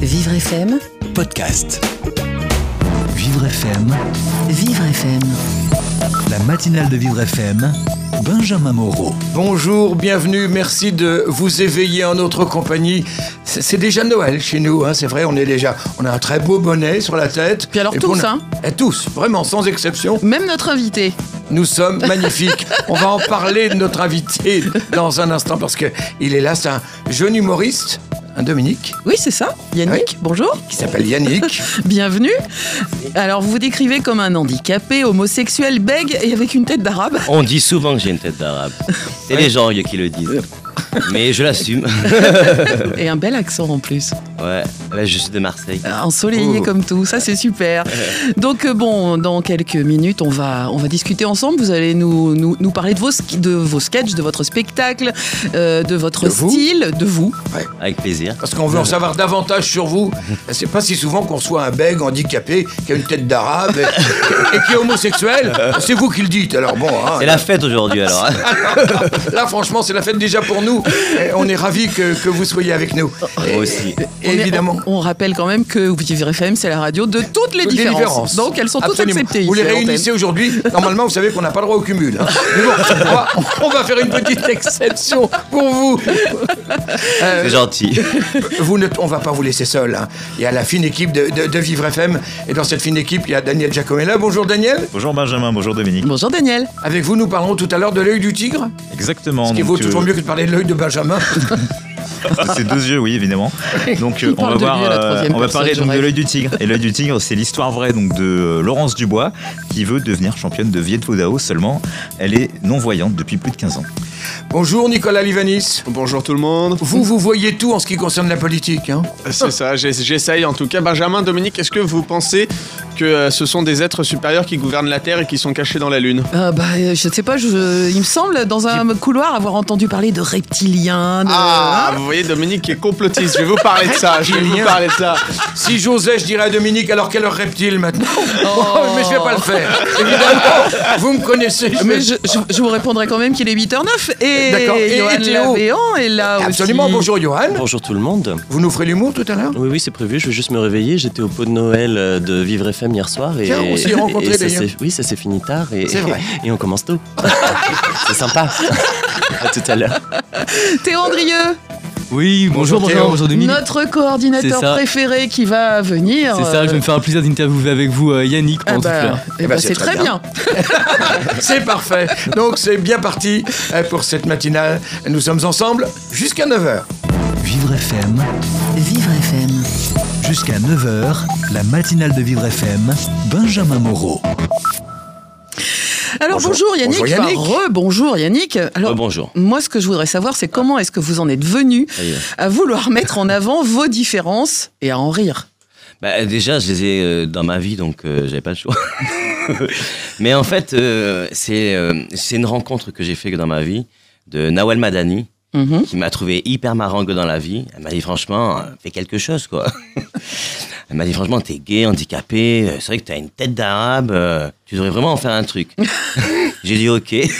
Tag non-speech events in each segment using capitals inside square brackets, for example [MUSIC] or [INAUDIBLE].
Vivre FM, podcast. Vivre FM, Vivre FM. la matinale de Vivre FM, Benjamin Moreau. Bonjour, bienvenue, merci de vous éveiller en notre compagnie. C'est déjà Noël chez nous, hein, c'est vrai, on est déjà, on a un très beau bonnet sur la tête. Puis alors Et tous, a- hein. Et tous, vraiment, sans exception. Même notre invité. Nous sommes [LAUGHS] magnifiques. On va en parler de notre invité dans un instant parce que il est là, c'est un jeune humoriste, un Dominique, Oui, c'est ça. Yannick, bonjour. qui s'appelle Yannick. [LAUGHS] Bienvenue. Alors, vous vous décrivez comme un handicapé, homosexuel, bègue et avec une tête d'arabe. On dit souvent que j'ai une tête d'arabe. C'est les gens qui le disent. Mais je l'assume. Et un bel accent en plus. Ouais, là je suis de Marseille. Ensoleillé Oh. comme tout, ça c'est super. [LAUGHS] Donc euh, bon, dans quelques minutes, on va, on va discuter ensemble. Vous allez nous, nous, nous parler de vos, de vos sketchs, de votre spectacle, euh, de votre De style, de vous. Avec plaisir. Parce qu'on veut en savoir davantage sur vous. [LAUGHS] C'est pas si souvent qu'on reçoit un bègue handicapé qui a une tête d'arabe et, [LAUGHS] et qui est homosexuel. C'est vous qui le dites, alors bon. hein. C'est la fête aujourd'hui alors. hein. Là, franchement, c'est la fête déjà pour nous. Et on est ravis que, que vous soyez avec nous. Moi aussi. Et On est- évidemment. on, on rappelle quand même que Vivre FM, c'est la radio de toutes les toutes les différences. Donc elles sont toutes acceptées. Vous ici les réunissez aujourd'hui. Normalement, vous savez qu'on n'a pas le droit au cumul. hein. Mais bon, on va, on va faire une petite exception pour vous. Euh, C'est gentil. vous ne, on va pas vous laisser seul. hein. Il y a la fine équipe de, de- de Vivre FM. Et dans cette fine équipe, il y a Daniel Giacomella. Bonjour Daniel. Bonjour Benjamin, bonjour Dominique. Bonjour Daniel. Avec vous, nous parlerons tout à l'heure de l'œil du tigre. Exactement. Ce qui vaut euh, toujours mieux que de parler de l'œil de Benjamin. [LAUGHS] [LAUGHS] C'est deux yeux, oui, évidemment. [LAUGHS] Donc, euh, on va voir, euh, on va parler donc de l'œil du tigre. Et l'œil du tigre, c'est l'histoire vraie donc de euh, Laurence Dubois, qui veut devenir championne de Viet Vo Dao. Seulement, elle est non voyante depuis plus de 15 ans. Bonjour Nicolas Livanis. Bonjour tout le monde. Vous, vous voyez tout en ce qui concerne la politique. Hein C'est ça, j'ess- j'essaye en tout cas. Benjamin, Dominique, est-ce que vous pensez que euh, ce sont des êtres supérieurs qui gouvernent la Terre et qui sont cachés dans la Lune? Euh, bah, euh, je ne sais pas, je- il me semble dans un couloir avoir entendu parler de reptiliens. De... Ah, Hein vous voyez, Dominique qui est complotiste. Je vais vous parler de ça. Je vais vous parler de ça. Si j'osais, je dirais à Dominique, alors quelle heure reptile maintenant? [LAUGHS] Oh. Mais je vais pas le faire. Évidemment, vous me connaissez. je mais je- je vous répondrai quand même qu'il est 8h09 et D'accord. Et- Johan et Théo Lavéant est là Absolument, aussi. bonjour Johan. Bonjour tout le monde. Vous nous ferez l'humour tout à l'heure Oui, oui, c'est prévu. Je vais juste me réveiller. J'étais au pot de Noël euh, de Vivre FM hier soir. Et, Tiens, on s'est rencontrés, d'ailleurs. Oui, ça s'est fini tard. Et, C'est vrai. [LAUGHS] Et on commence tôt. [LAUGHS] c'est sympa. [LAUGHS] à tout à l'heure. Théo Andrieux, Oui, Bonjour, bonjour, bonjour, bonjour Dominique. notre coordinateur préféré qui va venir. C'est ça, je vais me faire un plaisir d'interviewer avec vous euh, Yannick Ah pendant toute bah, l'heure. eh Eh bah, ben, c'est très très bien. [LAUGHS] C'est parfait. Donc c'est bien parti euh, pour cette matinale. Nous sommes ensemble jusqu'à 9h. Vivre FM, Vivre FM. jusqu'à 9h, la matinale de Vivre FM, Benjamin Moreau. Alors Bonjour. bonjour, Yannick. Bonjour, Yannick. Enfin, re-bonjour Yannick. Alors bonjour. moi ce que je voudrais savoir c'est comment est-ce que vous en êtes venu à vouloir mettre en avant vos différences et à en rire? Bah, déjà, je les ai euh, dans ma vie, donc euh, j'avais pas le choix. [LAUGHS] Mais en fait, euh, c'est euh, c'est une rencontre que j'ai fait dans ma vie de Nawal Madani, Mhm. qui m'a trouvé hyper marrant que dans la vie. Elle m'a dit franchement, euh, fais quelque chose quoi. [LAUGHS] Elle m'a dit franchement, t'es gay, handicapé, euh, c'est vrai que t'as une tête d'arabe, euh, tu devrais vraiment en faire un truc. [LAUGHS] J'ai dit ok. Et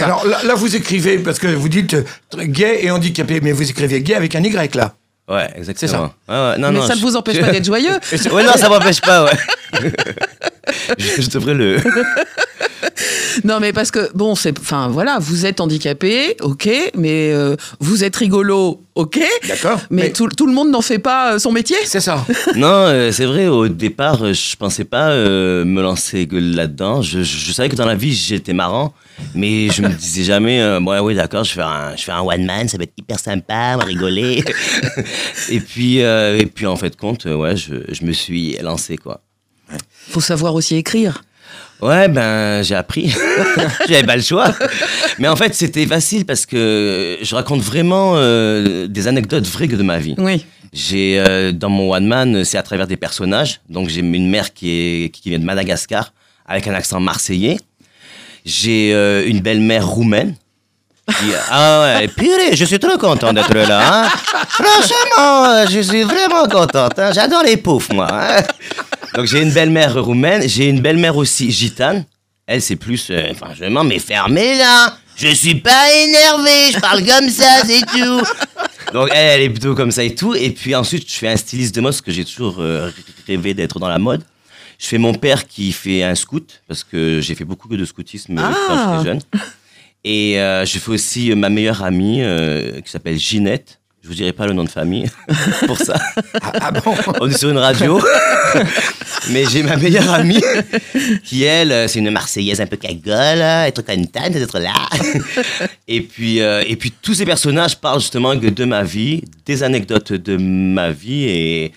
alors là, là, vous écrivez, parce que vous dites gay et handicapé, mais vous écrivez gay avec un Y là. Ouais, exactement. ça. Ouais, ouais, non, Mais non, ça ne je- vous empêche [LAUGHS] pas d'être joyeux. Ouais, non, ça m'empêche pas, ouais. je, je devrais le. Non mais parce que bon c'est enfin voilà vous êtes handicapé ok mais euh, vous êtes rigolo ok D'accord mais, tout, tout le monde n'en fait pas euh, son métier. C'est ça. [LAUGHS] Non, euh, c'est vrai, au départ, je pensais pas euh, me lancer là-dedans. Je, je- je savais que dans la vie, j'étais marrant, mais je me disais jamais, euh, ouais, oui, d'accord, je fais un, je fais un one man, ça va être hyper sympa, on va rigoler. [LAUGHS] et puis, euh, et puis en fait, compte, ouais, je, je me suis lancé, quoi. Faut savoir aussi écrire. Ouais, ben, j'ai appris. [LAUGHS] J'avais pas le choix. Mais en fait, c'était facile parce que je raconte vraiment euh, des anecdotes vraies de ma vie. Oui. J'ai euh, dans mon one man, c'est à travers des personnages. Donc j'ai une mère qui est qui vient de Madagascar avec un accent marseillais. J'ai euh, une belle-mère roumaine. qui- ah ouais, [LAUGHS] purée, je suis trop content d'être là. hein. Franchement, je suis vraiment contente. hein. J'adore les poufs, moi. hein. Donc j'ai une belle-mère roumaine, j'ai une belle-mère aussi gitane. Elle, c'est plus, euh, franchement, mais fermez là. Je suis pas énervé, je parle comme ça, c'est tout. Donc elle, elle est plutôt comme ça et tout. Et puis ensuite, je fais un styliste de mode parce que j'ai toujours euh, rêvé d'être dans la mode. Je fais mon père qui fait un scout parce que j'ai fait beaucoup de scoutisme euh, Ah. quand j'étais jeune. Et euh, je fais aussi ma meilleure amie qui s'appelle Ginette. Je vous dirai pas le nom de famille [LAUGHS] pour ça. Ah, ah bon On est sur une radio. [LAUGHS] Mais j'ai ma meilleure amie qui, elle, euh, c'est une Marseillaise un peu cagole, être contente d'être là. [LAUGHS] Et puis, euh, et puis tous ces personnages parlent justement de ma vie, des anecdotes de ma vie. Et,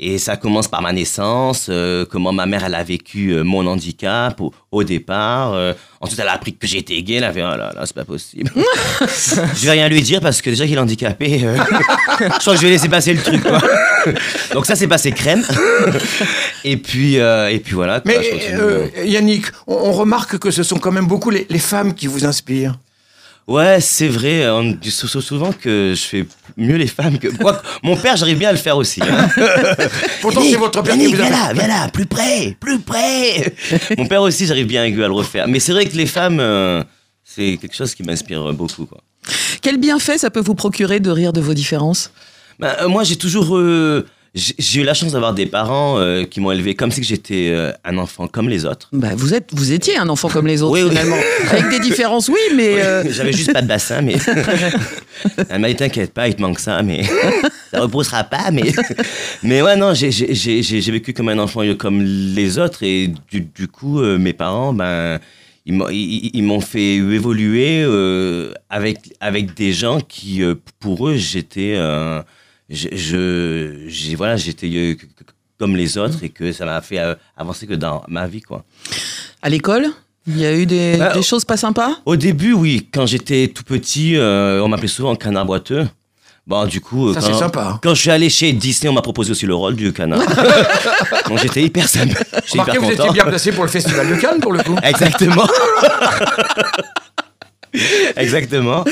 et ça commence par ma naissance, euh, comment ma mère, elle a vécu euh, mon handicap au, au départ. Euh, ensuite, elle a appris que j'étais gay. Elle a fait, oh là là, c'est pas possible. [LAUGHS] je vais rien lui dire parce que déjà qu'il est handicapé, euh, je crois que je vais laisser passer le truc. quoi. Donc ça, c'est passé crème. et puis, et puis voilà. quoi, Mais Yannick, on, on remarque que ce sont quand même beaucoup les, les femmes qui vous inspirent. Ouais, c'est vrai. On dit sou- sou- souvent que je fais mieux les femmes que. Quoique, [LAUGHS] mon père, j'arrive bien à le faire aussi. hein. [LAUGHS] Pourtant, c'est votre père qui Yannick, vous a viens là, viens là, plus près, plus près. mon père aussi, j'arrive bien avec lui à le refaire. Mais c'est vrai que les femmes, euh, c'est quelque chose qui m'inspire beaucoup. Quoi. Quel bienfait ça peut vous procurer de rire de vos différences? Ben, euh, moi, j'ai toujours. euh, j'ai eu la chance d'avoir des parents euh, qui m'ont élevé comme si j'étais euh, un enfant comme les autres. bah, vous, êtes, vous étiez un enfant comme les autres, Oui, oui. finalement. Avec des différences, oui, mais. euh, J'avais juste pas de bassin, mais. Elle m'a dit T'inquiète pas, il te manque ça, mais. ça reposera pas, mais. Mais ouais, non, j'ai- vécu comme un enfant comme les autres, et du, du coup, mes parents, ben. Ils m'ont- fait évoluer avec, avec des gens qui, pour eux, j'étais. Je, je- j'ai- voilà, j'étais euh, comme les autres et que ça m'a fait euh, avancer que dans ma vie, quoi. À l'école il y a eu des, Bah, des choses pas sympas? Au début, oui. Quand j'étais tout petit, euh, on m'appelait souvent canard boiteux. Bon, du coup, Ça, quand, c'est sympa. hein. quand je suis allé chez Disney, on m'a proposé aussi le rôle du canard. [LAUGHS] Donc j'étais hyper sympa. Remarquez, hyper vous étiez bien placé pour le Festival de Cannes, pour le coup. [LAUGHS] Exactement. [LAUGHS] [LAUGHS] Exactement.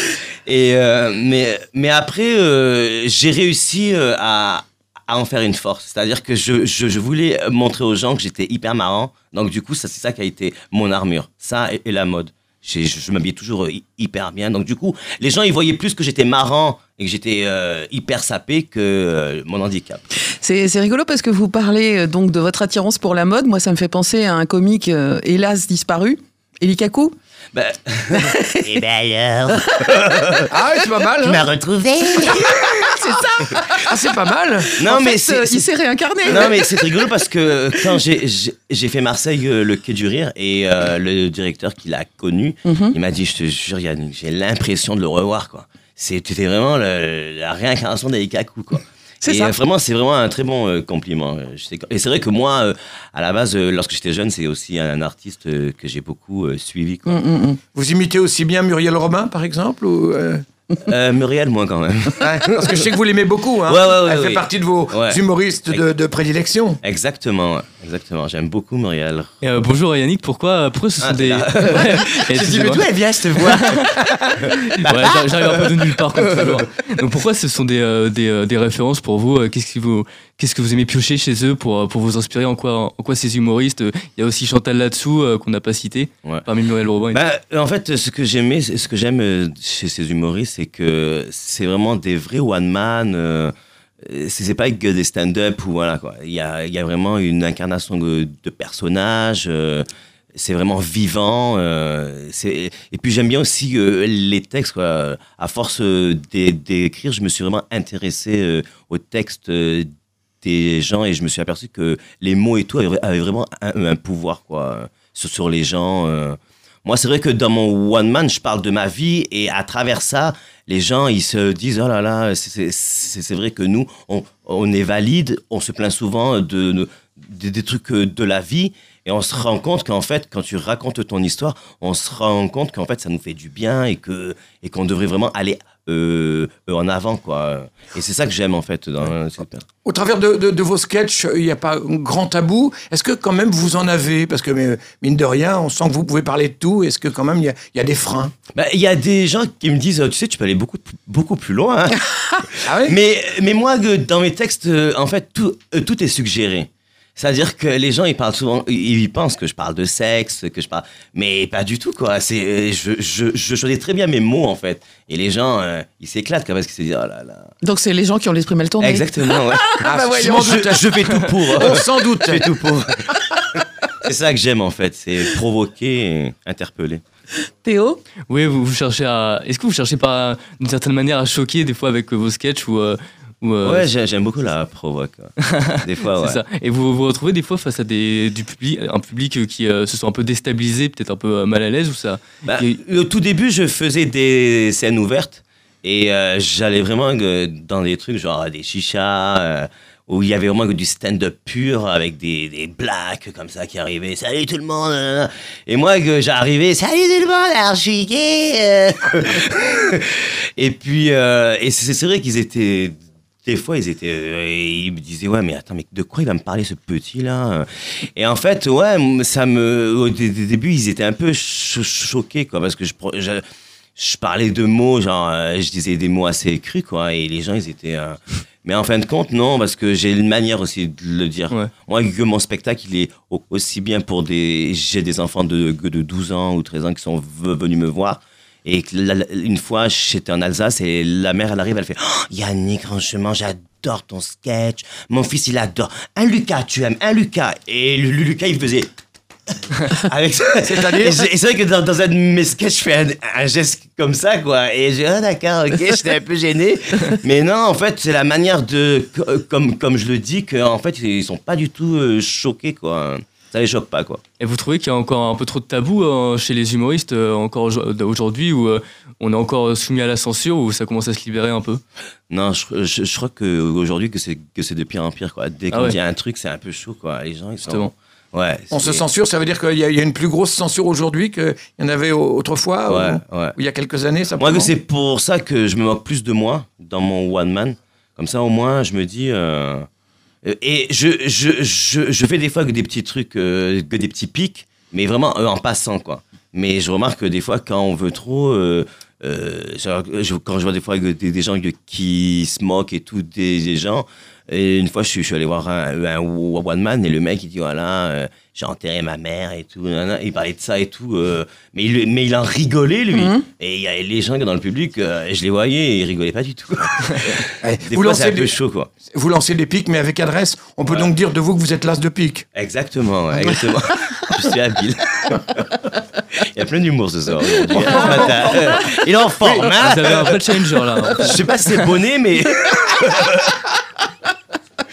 Et euh, mais mais après, euh, j'ai réussi euh, à à en faire une force. C'est-à-dire que je, je, voulais montrer aux gens que j'étais hyper marrant. Donc du coup, ça c'est ça qui a été mon armure. Ça et, la mode. Je, m'habillais toujours hy- hyper bien. Donc du coup, les gens ils voyaient plus que j'étais marrant et que j'étais hyper sapé que mon handicap. C'est rigolo parce que vous parlez donc de votre attirance pour la mode. Moi, ça me fait penser à un comique, hélas disparu, Eli Kaku. Ben, [LAUGHS] et ben alors, Ah, c'est pas mal. hein. retrouvé. [LAUGHS] C'est ça Ah, c'est pas mal. Non En mais fait, euh, il s'est réincarné. Non, mais c'est rigolo parce que quand j'ai- fait Marseille, euh, le Quai du Rire, et euh, le directeur qui l'a connu, Mhm. il m'a dit Je te jure, Yannick, j'ai l'impression de le revoir. quoi. C'était vraiment le- la réincarnation d'Aikaku. quoi. C'est Et ça. euh, vraiment, c'est vraiment un très bon euh, compliment. euh, Et c'est vrai que moi, euh, à la base, euh, lorsque j'étais jeune, c'est aussi un artiste euh, que j'ai beaucoup euh, suivi. quoi. Mm, mm, mm. Vous imitez aussi bien Muriel Robin, par exemple ou, euh, Euh, Muriel, moi, quand même. ouais, Parce que je sais que vous l'aimez beaucoup. Hein. Ouais, ouais, ouais, Elle fait oui. partie de vos Ouais. humoristes de, de prédilection. Exactement, exactement. J'aime beaucoup Muriel. Et, euh, bonjour Yannick, pourquoi, pourquoi ce sont Ah, des. là. [LAUGHS] Ouais, [LAUGHS] excusez-moi. elle vient cette voix? [LAUGHS] J'arrive un peu de nulle part comme toujours. Donc pourquoi ce sont des, euh, des, euh, des références pour vous? Euh, Qu'est-ce qui vous qu'est-ce que vous aimez piocher chez eux pour, euh, pour vous inspirer? En quoi en quoi ces humoristes euh, Il y a aussi Chantal là-dessous euh, qu'on n'a pas cité Ouais. parmi Muriel Robin. Bah, en fait, ce que j'aimais, ce que j'aime euh, chez ces humoristes, c'est que c'est vraiment des vrais one man. euh, c'est pas que des stand-up ou voilà quoi. Il y a, y a vraiment une incarnation de, de personnages. euh, c'est vraiment vivant. euh, et puis j'aime bien aussi euh, les textes. À force euh, d'é- d'écrire, je me suis vraiment intéressé aux textes des gens et je me suis aperçu que les mots et tout avaient, avaient vraiment un, un pouvoir quoi, sur, sur les gens. Moi, c'est vrai que dans mon one man, je parle de ma vie et à travers ça, les gens, ils se disent oh là là, c'est- vrai que nous, on, on est valide, on se plaint souvent de, de- des- trucs euh, de la vie et on se rend compte qu'en fait, quand tu racontes ton histoire, on se rend compte qu'en fait, ça nous fait du bien et et qu'on devrait vraiment aller euh, en avant quoi. Et c'est ça que j'aime en fait dans. Au travers de, de- de vos sketchs, il n'y a pas un grand tabou. Est-ce que quand même vous en avez? Parce que mais, mine de rien, on sent que vous pouvez parler de tout. Est-ce que quand même il y a, il y a des freins? Bah, Il y a des gens qui me disent, tu sais, tu peux aller beaucoup, beaucoup plus loin. hein. [LAUGHS] Ah mais, mais moi, dans mes textes, euh, en fait, tout, euh, tout est suggéré. C'est-à-dire que les gens, ils parlent souvent, ils pensent que je parle de sexe, que je parle, mais pas du tout, quoi. C'est, je, je, je choisis très bien mes mots, en fait. Et les gens, euh, ils s'éclatent, quand même, parce qu'ils se disent, oh là là. Donc c'est les gens qui ont l'esprit mal tourné. Exactement, ouais. [LAUGHS] Ah, bah je voyons. je, je fais tout pour. [LAUGHS] S'en doute. [LAUGHS] Je fais tout pour. c'est ça que j'aime, en fait. C'est provoquer et interpeller. Théo? Oui, vous, vous cherchez à. Est-ce que vous cherchez pas d'une certaine manière à choquer des fois avec euh, vos sketchs ou. euh, ou, Ouais, j'ai- j'aime beaucoup la provoque. [LAUGHS] Des fois, ouais. Ça. Et vous vous retrouvez des fois face à des, du public, un public euh, qui euh, se sent un peu déstabilisé, peut-être un peu euh, mal à l'aise ou ça. Bah, Et- au tout début, je faisais des scènes ouvertes et j'allais vraiment dans des trucs genre des chichas où il y avait vraiment du stand-up pur avec des, des blacks comme ça qui arrivaient. Salut tout le monde. Et moi, que j'arrivais, salut tout le monde, euh. [LAUGHS] et puis, euh, et c'est vrai qu'ils étaient. Des fois, ils étaient, euh, ils me disaient ouais, mais attends, mais de quoi il va me parler ce petit là Et en fait, ouais, ça me, au dé- dé- début, ils étaient un peu cho- choqués quoi, parce que je, je, je parlais de mots, genre, euh, je disais des mots assez crus quoi, et les gens, ils étaient. euh, Mais en fin de compte, non, parce que j'ai une manière aussi de le dire. Ouais. Moi, que mon spectacle, il est au- aussi bien pour des. J'ai des enfants de, de 12 ans ou 13 ans qui sont ve- venus me voir. Et une fois, j'étais en Alsace et la mère, elle arrive, elle fait oh, Yannick, franchement, j'adore ton sketch. Mon fils, il adore. Un Lucas, tu aimes Un Lucas. Et le, le Lucas, il faisait. [LAUGHS] Avec C'est-à-dire Et c'est c'est vrai que dans, dans un de mes sketchs, je fais un, un geste comme ça, quoi. Et j'ai ah d'accord, ok, j'étais un peu gêné. [LAUGHS] Mais non, en fait, c'est la manière de. co- Comme, comme je le dis, qu'en fait, ils sont pas du tout euh, choqués, quoi. Ça les choque pas, quoi. Et vous trouvez qu'il y a encore un peu trop de tabou euh, chez les humoristes euh, encore aujo- aujourd'hui où euh, on est encore soumis à la censure ou ça commence à se libérer un peu? Non, je, je, je crois qu'aujourd'hui, que c'est que c'est de pire en pire, quoi. Dès Ah qu'on ouais. dit un truc, c'est un peu chaud, quoi. Les gens, ils sont. Justement. Ouais. On se censure, ça veut dire qu'il y, a- y une plus grosse censure aujourd'hui qu'il y en avait au- autrefois Ouais, ou, ouais. ou il y a quelques années Moi, c'est pour ça que je me moque plus de moi dans mon one man. Comme ça, au moins, je me dis. euh, et je, je, je, je fais des fois que des petits trucs, euh, que des petits pics, mais vraiment euh, en passant, quoi. Mais je remarque que des fois, quand on veut trop. euh, euh, je- quand je vois des fois des, des gens qui se moquent et tout, des gens. Et une fois, je suis, je suis allé voir un, un one man et le mec, il dit voilà, euh, j'ai enterré ma mère et tout. nanana. Il parlait de ça et tout. euh, mais, il, mais il en rigolait, lui. Mhm. Et il y a les gens dans le public, euh, je les voyais et ils rigolaient pas du tout. [LAUGHS] Eh, Des vous, fois, c'est lancez un peu chaud, quoi. vous lancez des pics, mais avec adresse. On peut Ouais. donc dire de vous que vous êtes l'as de pique. Exactement, ouais, exactement. [LAUGHS] je suis habile. [LAUGHS] il y a plein d'humour ce soir. hein, Il est en forme, hein Vous avez un vrai challenger là. Je sais pas si c'est bonnet, mais.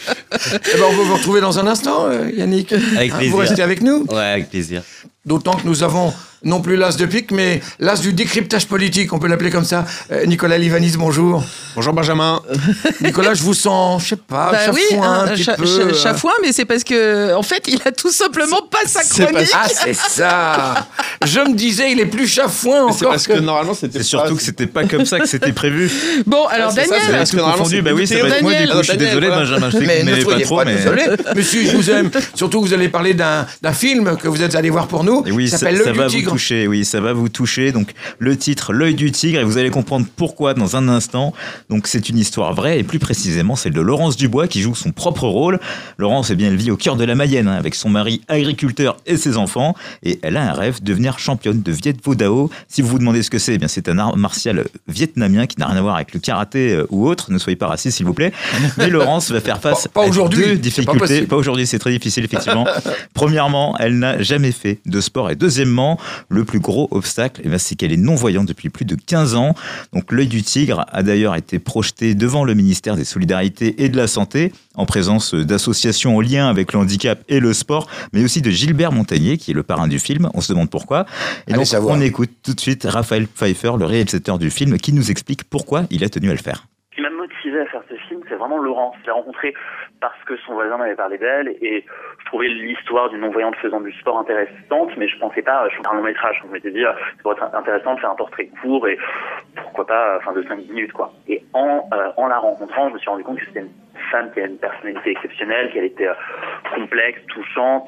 Eh ben, on va vous retrouver dans un instant, euh, Yannick. Avec plaisir. Vous restez avec nous. Ouais, avec plaisir. D'autant que nous avons non plus l'as de pique, mais l'as du décryptage politique, on peut l'appeler comme ça. Euh, Nicolas Livanis, bonjour. Bonjour Benjamin. [LAUGHS] Nicolas, je vous sens, je sais pas, Bah oui, chafouin un un petit cha- peu. cha- euh. chafouin, mais c'est parce que, en fait, il a tout simplement pas sa c'est chronique. Ah, c'est ça Je me disais, il est plus chafouin C'est encore parce que normalement c'était C'est surtout que c'était pas comme ça que c'était prévu. [LAUGHS] Bon, alors Ah, c'est Daniel, c'est parce que normalement, c'est bah oui, ça va être moi du coup. Je suis désolé, Benjamin. Je sais que vous pas trop, mais. désolé. Mais si, je vous aime. Surtout, vous allez parler d'un film que vous êtes allé voir pour nous. Qui ça, s'appelle vous tigre. Toucher. Oui, ça va vous toucher. Donc, le titre, L'œil du tigre, et vous allez comprendre pourquoi dans un instant. Donc, c'est une histoire vraie, et plus précisément, celle de Laurence Dubois qui joue son propre rôle. Laurence, eh bien, elle vit au cœur de la Mayenne, hein, avec son mari agriculteur et ses enfants, et elle a un rêve, devenir championne de Viet Vo Dao. Si vous vous demandez ce que c'est, eh bien, c'est un art martial vietnamien qui n'a rien à voir avec le karaté euh, ou autre. Ne soyez pas raciste, s'il vous plaît. Mais Laurence va faire [LAUGHS] face Pas- pas à deux pas difficultés. Pas aujourd'hui, c'est très difficile, effectivement. [LAUGHS] Premièrement, elle n'a jamais fait de sport. Et deuxièmement, le plus gros obstacle, eh c'est qu'elle est non-voyante depuis plus de 15 ans. Donc, l'œil du tigre a d'ailleurs été projeté devant le ministère des Solidarités et de la Santé, en présence d'associations en lien avec le handicap et le sport, mais aussi de Gilbert Montagnier, qui est le parrain du film. On se demande pourquoi. Et Allez donc, savoir. on écoute tout de suite Raphaël Pfeiffer, le réalisateur du film, qui nous explique pourquoi il a tenu à le faire. Ce qui m'a motivé à faire ce film, c'est vraiment Laurence. Je l'ai rencontrée parce que son voisin m'avait parlé d'elle et je trouvais l'histoire d'une non-voyante faisant du sport intéressante, mais je pensais pas faire un long métrage. Je m'étais dit, euh, ça pourrait être intéressant de faire un portrait court et pourquoi pas, enfin, de 5 minutes, quoi. Et en, euh, en la rencontrant, je me suis rendu compte que c'était une femme qui a une personnalité exceptionnelle, qu'elle était euh, complexe, touchante,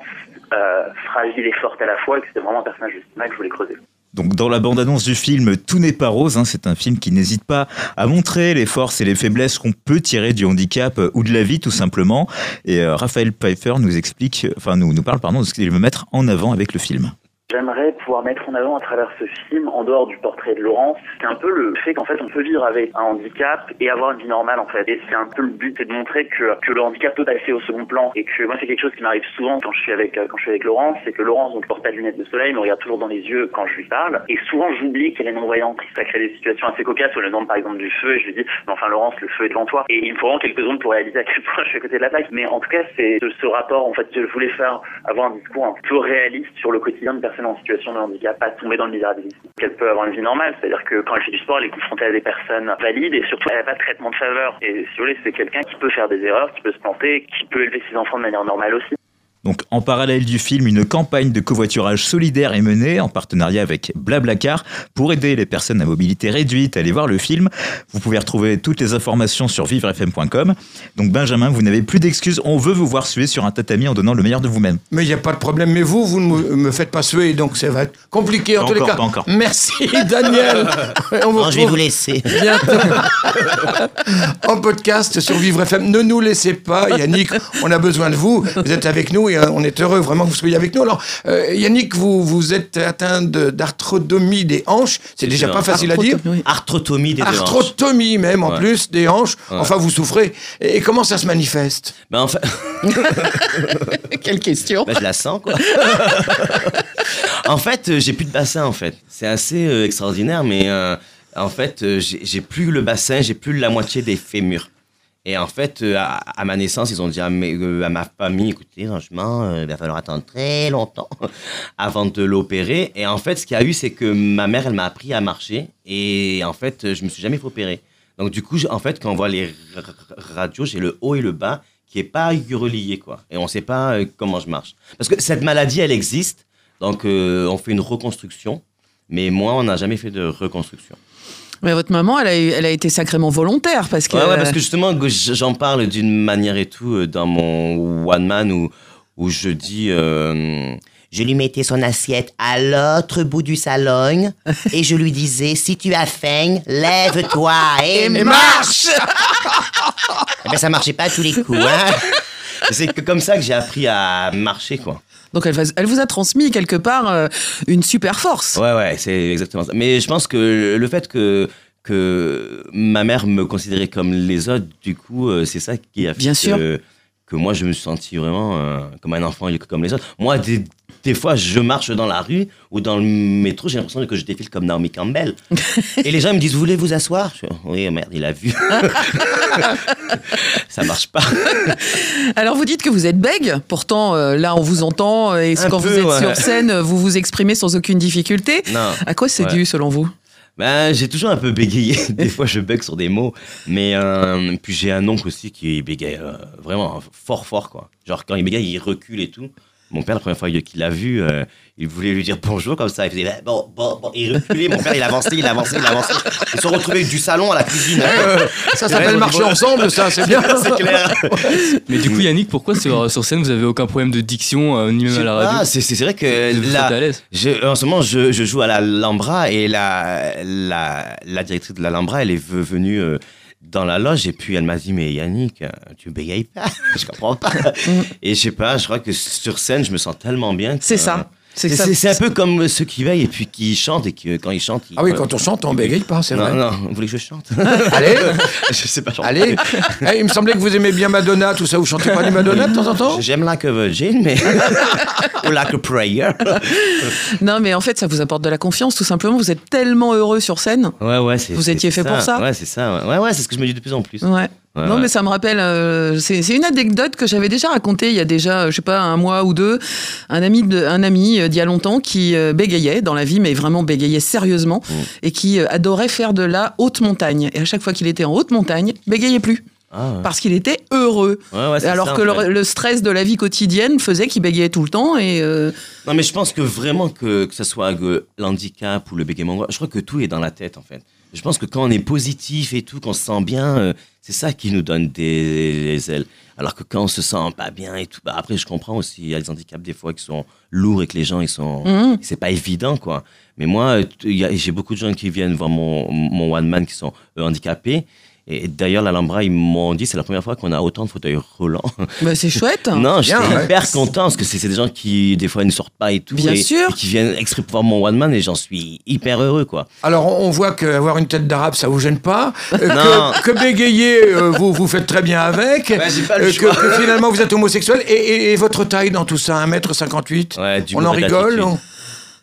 euh, fragile et forte à la fois et que c'était vraiment un personnage cinéma que je voulais creuser. Donc dans la bande-annonce du film Tout n'est pas rose, hein, c'est un film qui n'hésite pas à montrer les forces et les faiblesses qu'on peut tirer du handicap euh, ou de la vie tout simplement. Et euh, Raphaël Pfeiffer nous explique, enfin nous, nous parle pardon, de ce qu'il veut mettre en avant avec le film. J'aimerais pouvoir mettre en avant à travers ce film, en dehors du portrait de Laurence, c'est un peu le fait qu'en fait on peut vivre avec un handicap et avoir une vie normale en fait. Et c'est un peu le but, c'est de montrer que, que le handicap peut passer au second plan. Et que moi c'est quelque chose qui m'arrive souvent quand je suis avec euh, quand je suis avec Laurence, c'est que Laurence donc porte pas de lunettes de soleil, me regarde toujours dans les yeux quand je lui parle. Et souvent j'oublie qu'elle est non-voyante. Ça crée des situations assez cocasses où me demande par exemple du feu et je lui dis mais enfin Laurence le feu est devant toi. Et il me faut vraiment quelques secondes pour réaliser à quel point je suis à côté de la plaque. Mais en tout cas c'est de ce rapport en fait je voulais faire avoir un discours un peu réaliste sur le quotidien de personnes en situation de handicap, pas tomber dans le misérabilisme. Qu'elle peut avoir une vie normale, c'est-à-dire que quand elle fait du sport, elle est confrontée à des personnes valides et surtout elle n'a pas de traitement de faveur. Et si vous voulez, c'est quelqu'un qui peut faire des erreurs, qui peut se planter, qui peut élever ses enfants de manière normale aussi. Donc en parallèle du film, une campagne de covoiturage solidaire est menée en partenariat avec Blablacar pour aider les personnes à mobilité réduite à aller voir le film. Vous pouvez retrouver toutes les informations sur vivrefm.com. Donc Benjamin, vous n'avez plus d'excuses, on veut vous voir suer sur un tatami en donnant le meilleur de vous-même. Mais il n'y a pas de problème. Mais vous, vous ne me, faites pas suer, donc ça va être compliqué en Pas tous les cas. pas encore. Merci Daniel. On vous [LAUGHS] Non, je vais vous laisser. [LAUGHS] bientôt en podcast sur Vivre FM. Ne nous laissez pas, Yannick. On a besoin de vous. Vous êtes avec nous et euh, on est heureux vraiment que vous soyez avec nous. Alors, euh, Yannick, vous, vous êtes atteint de- d'arthrotomie des hanches. C'est déjà pas facile à dire. Oui. Arthrotomie des deux hanches. Arthrotomie même en Ouais. plus des hanches. Ouais. Enfin, vous souffrez. Et comment ça se manifeste? Ben, en fait, [LAUGHS] Quelle question ben, je la sens, quoi. [LAUGHS] en fait, euh, j'ai plus de bassin, en fait. C'est assez euh, extraordinaire, mais euh, en fait, j'ai plus le bassin, j'ai plus la moitié des fémurs. Et en fait, euh, à, ma naissance, ils ont dit à, euh, ma famille, écoutez, franchement, euh, il va falloir attendre très longtemps [LAUGHS] avant de l'opérer. Et en fait, ce qu'il y a eu, c'est que ma mère, elle m'a appris à marcher. Et en fait, je me suis jamais fait. Donc du coup, en fait, quand on voit les radios, j'ai le haut et le bas qui est pas relié, quoi. Et on sait pas comment je marche. Parce que cette maladie, elle existe. Donc on fait une reconstruction. Mais moi, on n'a jamais fait de reconstruction. Mais votre maman, elle a, eu- elle a été sacrément volontaire parce que. Ouais, ouais, parce que justement, que j- j'en parle d'une manière et tout euh, dans mon one man où, où je dis. euh, je lui mettais son assiette à l'autre bout du salon [LAUGHS] et je lui disais si tu as faim, lève-toi et, marche. Eh ben ça marchait pas à tous les coups. Hein [LAUGHS] C'est que comme ça que j'ai appris à marcher quoi. Donc elle, vous a transmis quelque part euh, une super force. Ouais, ouais, c'est exactement ça. Mais je pense que le fait que, que ma mère me considérait comme les autres, du coup, euh, c'est ça qui a fait Bien que, sûr. que moi, je me suis senti vraiment euh, comme un enfant comme les autres. Moi, des, des fois, je marche dans la rue ou dans le métro, j'ai l'impression que je défile comme Naomi Campbell. [LAUGHS] Et les gens ils me disent, vous voulez vous asseoir? Je fais, Oui, merde, il a vu. [LAUGHS] ça marche pas. [LAUGHS] Alors vous dites que vous êtes bègue, pourtant euh, là on vous entend et Un quand peu, vous êtes ouais. sur scène, vous vous exprimez sans aucune difficulté. Non. À quoi c'est Ouais. dû selon vous? Ben, j'ai toujours un peu bégayé. Des fois, je bug sur des mots. Mais euh, puis j'ai un oncle aussi qui bégaye euh, vraiment fort, fort, quoi. Genre, quand il bégaye, il recule et tout. Mon père, la première fois qu'il l'a vu, euh, il voulait lui dire bonjour comme ça. Il faisait bon, bon, bon. Il reculait. Mon père, il avançait, il avançait, il avançait. Ils se sont retrouvés du salon à la cuisine. Ça s'appelle marcher ensemble, ça, c'est bien. [LAUGHS] C'est clair. Mais du coup, Yannick, pourquoi sur, sur scène vous avez aucun problème de diction, euh, ni même à la radio? Ah, c'est c'est vrai que Vous êtes là, à l'aise. Je- en ce moment, je, je joue à la Lambra et la, la, la directrice de la Lambra, elle est ve- venue euh, dans la loge et puis elle m'a dit Mais Yannick, euh, tu bégayes pas [LAUGHS] Je comprends pas. et je sais pas, je crois que sur scène, je me sens tellement bien. que- C'est ça. C'est un peu comme ceux qui veillent et puis qui chantent et que quand ils chantent. ils- Ah oui, quand on chante, on bégaye pas, c'est Non, vrai. non, vous voulez que je chante [LAUGHS] Allez, [LAUGHS] Je sais pas chanter. allez. Eh, il me semblait que vous aimez bien Madonna, tout ça. Vous chantez pas du Madonna de temps en temps? J'aime Like a Virgin, mais. [LAUGHS] Ou Like a Prayer. Non mais en fait ça vous apporte de la confiance tout simplement. Vous êtes tellement heureux sur scène. Ouais, ouais, c'est. Vous étiez fait pour ça Ouais, c'est ça. Ouais, ouais, ouais, c'est ce que je me dis de plus en plus. Ouais. Ouais, non ouais. mais ça me rappelle, euh, c'est une anecdote que j'avais déjà racontée il y a déjà, euh, je sais pas, un mois ou deux. Un ami, de, un ami euh, d'il y a longtemps qui euh, bégayait dans la vie, mais vraiment bégayait sérieusement, Mm. et qui euh, adorait faire de la haute montagne. Et à chaque fois qu'il était en haute montagne, bégayait plus, Ah, ouais. parce qu'il était heureux. Alors ça, que le, le stress de la vie quotidienne faisait qu'il bégayait tout le temps et Non, mais je pense que vraiment que, que ce soit l'handicap ou le bégaiement, je crois que tout est dans la tête en fait. Je pense que quand on est positif et tout, qu'on se sent bien, euh, c'est ça qui nous donne des, des ailes. Alors que quand on se sent pas bien et tout, bah après je comprends aussi, il y a des handicaps des fois qui sont lourds et que les gens ils sont, Mhm. c'est pas évident quoi. Mais moi, j'ai beaucoup de gens qui viennent voir mon, mon one man qui sont handicapés. Et d'ailleurs, l'Alhambra, ils m'ont dit, c'est la première fois qu'on a autant de fauteuils roulants. Bah, c'est chouette. Non, j'étais Bien, ouais. hyper content parce que c'est des gens qui, des fois, ne sortent pas et tout. Bien et, sûr. et qui viennent exprès pour voir mon one man et j'en suis hyper heureux, quoi. Alors, on voit qu'avoir une tête d'arabe, ça vous gêne pas. Euh, Non. que, que bégayer, euh, vous, vous faites très bien avec. J'ai pas le Euh, choix. que, que finalement, vous êtes homosexuel. Et, et- et votre taille dans tout ça, 1m58 Ouais, du On en rigole on-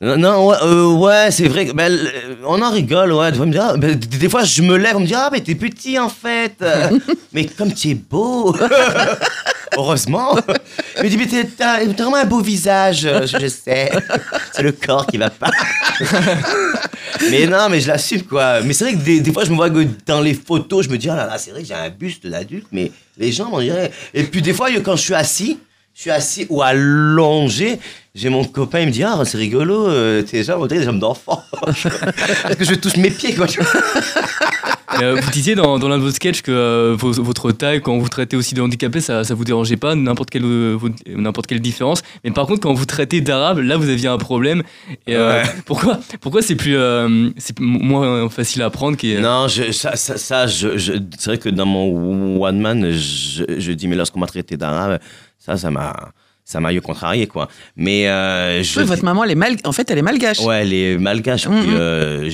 Non, non, ouais, euh, ouais, c'est vrai. que, ben, on en rigole, ouais. Des fois, me dit, ah, ben, des fois, je me lève, on me dit, ah, mais t'es petit en fait. Euh, [LAUGHS] mais comme tu es beau. [LAUGHS] Heureusement. Il me dit, mais t'as vraiment un beau visage. Euh, Je, je sais. C'est le corps qui va pas. [LAUGHS] mais non, mais je l'assume, quoi. Mais c'est vrai que des, des fois, je me vois que dans les photos, je me dis, oh là là, c'est vrai que j'ai un buste d'adulte, mais les gens m'en diraient. Et puis, des fois, quand je suis assis, je suis assis ou allongé, j'ai mon copain, il me dit, ah, c'est rigolo, euh, tes jambes, on dirait des jambes d'enfant. [LAUGHS] Parce que je touche mes pieds, quoi. Euh, vous disiez dans, dans l'un de vos sketchs que euh, vos- votre taille, quand vous traitez aussi de handicapé, ça, ça vous dérangeait pas, n'importe quelle, euh, n'importe quelle différence. Mais par contre, quand vous traitez d'arabe, là, vous aviez un problème. Et Ouais. pourquoi, pourquoi c'est plus, c'est moins facile à apprendre Non, je, ça, ça, ça, je, je- c'est vrai que dans mon one man, je, je dis, mais lorsqu'on m'a traité d'arabe, ça, ça m'a, ça m'a eu contrarié, quoi. Mais euh, je. Oui, votre maman, elle est mal... en fait, elle est malgache. Ouais, elle est malgache, Mhm. puis euh,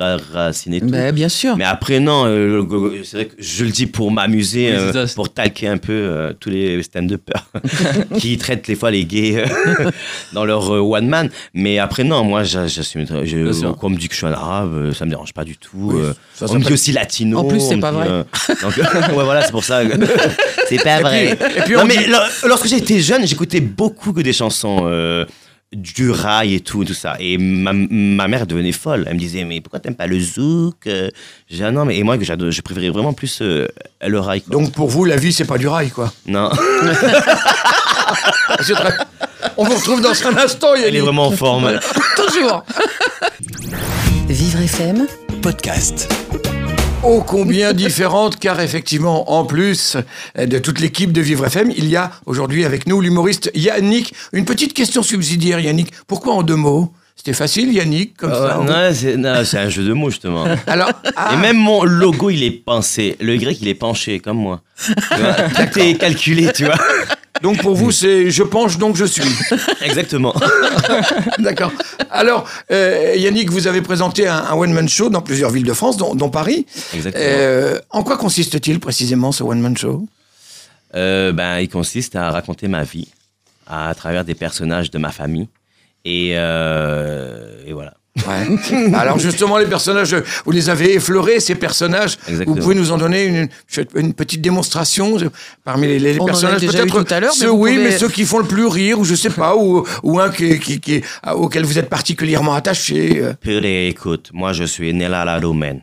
j'assume mes ra- racines et tout. Bah, bien sûr. Mais après, non, euh, c'est vrai que je le dis pour m'amuser, Oui, euh, pour talquer un peu euh, tous les stand-uppers [LAUGHS] qui traitent les fois les gays [LAUGHS] dans leur euh, one man. Mais après, non, moi, j'a- j'assume. Quand on me dit que je suis un arabe, ça me dérange pas du tout. Oui, euh, ça on me dit aussi latino. En plus, c'est pas dit, vrai. euh, donc, [LAUGHS] ouais, voilà, c'est pour ça. que- c'est pas vrai. et puis non, on mais dit- lorsque j'étais jeune, j'écoutais beaucoup que des chansons. Du rail et tout, tout ça. Et ma, ma mère devenait folle. Elle me disait, mais pourquoi t'aimes pas le zouk Euh, J'ai dit, ah non, mais et moi, que je préférais vraiment plus euh, le rail. quoi. Donc, pour vous, la vie, c'est pas du rail, quoi. non, [LAUGHS] très- On vous retrouve dans un instant, elle est Yannick. vraiment en forme. Toujours. Vivre FM, Podcast. Ô combien [LAUGHS] différentes, car effectivement, en plus de toute l'équipe de Vivre FM, il y a aujourd'hui avec nous l'humoriste Yannick. Une petite question subsidiaire, Yannick. Pourquoi en deux mots? C'était facile, Yannick, comme ça Euh, non, c'est non, c'est un jeu de mots, justement. [LAUGHS] Alors, ah, Et même mon logo, il est pensé. Le grec, il est penché, comme moi. Tu vois, [LAUGHS] Tout est calculé, tu vois. Donc pour vous, c'est je penche, donc je suis. [LAUGHS] Exactement. [LAUGHS] D'accord. Alors, euh, Yannick, vous avez présenté un, un one-man show dans plusieurs villes de France, dont, dont Paris. Exactement. Euh, en quoi consiste-t-il précisément ce one-man show? Euh, ben, il consiste à raconter ma vie à travers des personnages de ma famille. Et, euh, et voilà. Ouais. Alors justement, les personnages, vous les avez effleurés, ces personnages. Exactement. Vous pouvez nous en donner une, une petite démonstration parmi les, personnages peut-être tout à l'heure, mais ceux oui, pouvez- mais ceux qui font le plus rire ou je sais pas ou, ou un qui, qui, qui- auquel vous êtes particulièrement attaché. Purée, écoute, moi je suis Nella la Roumaine.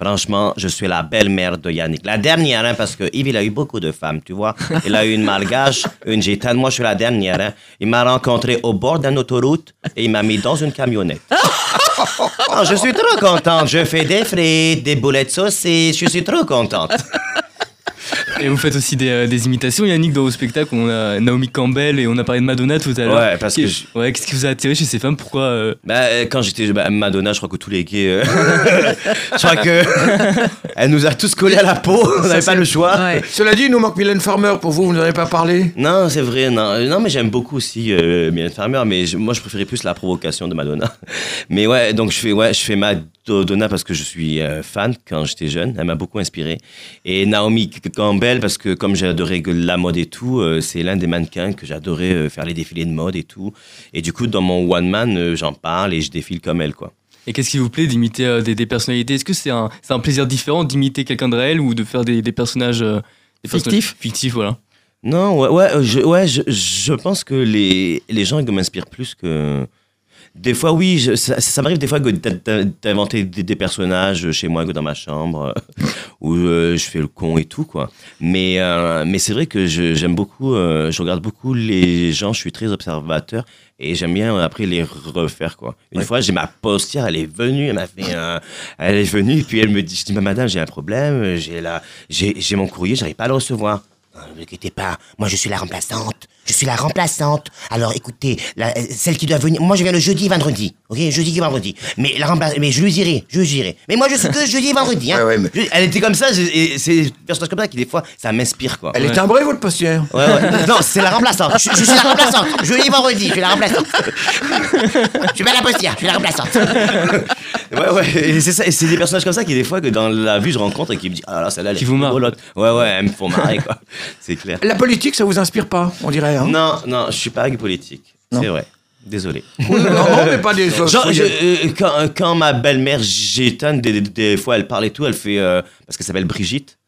Franchement, je suis la belle-mère de Yannick. La dernière, hein, parce que Yves, il a eu beaucoup de femmes, tu vois. Il a eu une malgache, [LAUGHS] une gitane. Moi, je suis la dernière. hein. Il m'a rencontré au bord d'une autoroute et il m'a mis dans une camionnette. [LAUGHS] Ah, je suis trop contente. Je fais des frites, des boulettes saucisses. Je suis trop contente. Et vous faites aussi des, euh, des imitations, Yannick, dans vos spectacles. On a Naomi Campbell et on a parlé de Madonna tout à l'heure. Ouais, parce que je- Ouais, qu'est-ce qui vous a attiré chez ces femmes? Pourquoi euh, Bah, euh, quand j'étais bah, Madonna, je crois que tous les gays, euh, [LAUGHS] je crois que [LAUGHS] elle nous a tous collés à la peau. On n'avait pas le choix. Ouais. Cela dit, il nous manque Mylène Farmer. Pour vous, vous n'en avez pas parlé? Non, c'est vrai, non. Non, mais j'aime beaucoup aussi euh, Mylène Farmer, mais je- moi, je préférais plus la provocation de Madonna. Mais ouais, donc je fais, ouais, je fais Madonna parce que je suis euh, fan quand j'étais jeune. Elle m'a beaucoup inspiré. Et Naomi Campbell parce que comme j'adorais la mode et tout, euh, c'est l'un des mannequins que j'adorais euh, faire les défilés de mode et tout. Et du coup, dans mon one man, euh, j'en parle et je défile comme elle, quoi. Et qu'est-ce qui vous plaît d'imiter euh, des, des personnalités? Est-ce que c'est un, c'est un plaisir différent d'imiter quelqu'un de réel ou de faire des, des personnages euh, Fictifs. Fictifs, voilà. Non, ouais, ouais, euh, je, ouais, je, je pense que les, les gens ils m'inspirent plus que. Des fois, oui, je- ça, ça m'arrive des fois que d'inventer des, des personnages chez moi, dans ma chambre, [LAUGHS] où euh, je fais le con et tout, quoi. Mais, euh, mais c'est vrai que j'aime beaucoup, euh, je regarde beaucoup les gens, je suis très observateur et j'aime bien après les refaire, quoi. Une fois, j'ai ma postière, elle est venue, elle m'a fait un- Elle est venue, et puis elle me dit, je dis, madame, j'ai un problème, j'ai la, j'ai j'ai mon courrier, j'arrive pas à le recevoir. Ne vous inquiétez pas, moi je suis la remplaçante. Je suis la remplaçante. Alors écoutez, la- euh, celle qui doit venir. Moi je viens le jeudi et vendredi. Ok, jeudi et vendredi. Mais la remplaçante. Mais je lui dirai, je lui dirai. Mais moi je suis que [LAUGHS] jeudi et vendredi. Hein. Ouais, ouais, mais- Je- Elle était comme ça, et c'est des personnages comme ça qui, des fois, ça m'inspire, quoi. Elle est timbrée, votre postière Ouais, ouais. [LAUGHS] Non, c'est la remplaçante. Je, je suis la remplaçante. Jeudi et vendredi, je suis la remplaçante. je suis pas la postière, je suis la remplaçante. [LAUGHS] Ouais, ouais, et c'est ça, et c'est des personnages comme ça qui, des fois, que dans la vue, je rencontre et qui me disent, ah là, celle-là, elle Qui vous rigolote. Ouais, ouais, elles me font marrer, quoi. C'est clair. La politique, ça vous inspire pas, on dirait. Hein Non, non, je suis pas politique. Non. C'est vrai. Désolé. Oui, non, non, mais pas des. Genre, je- euh, quand, quand ma belle-mère j'étonne, des, des- des fois elle parle et tout, elle fait. euh, parce qu'elle s'appelle Brigitte.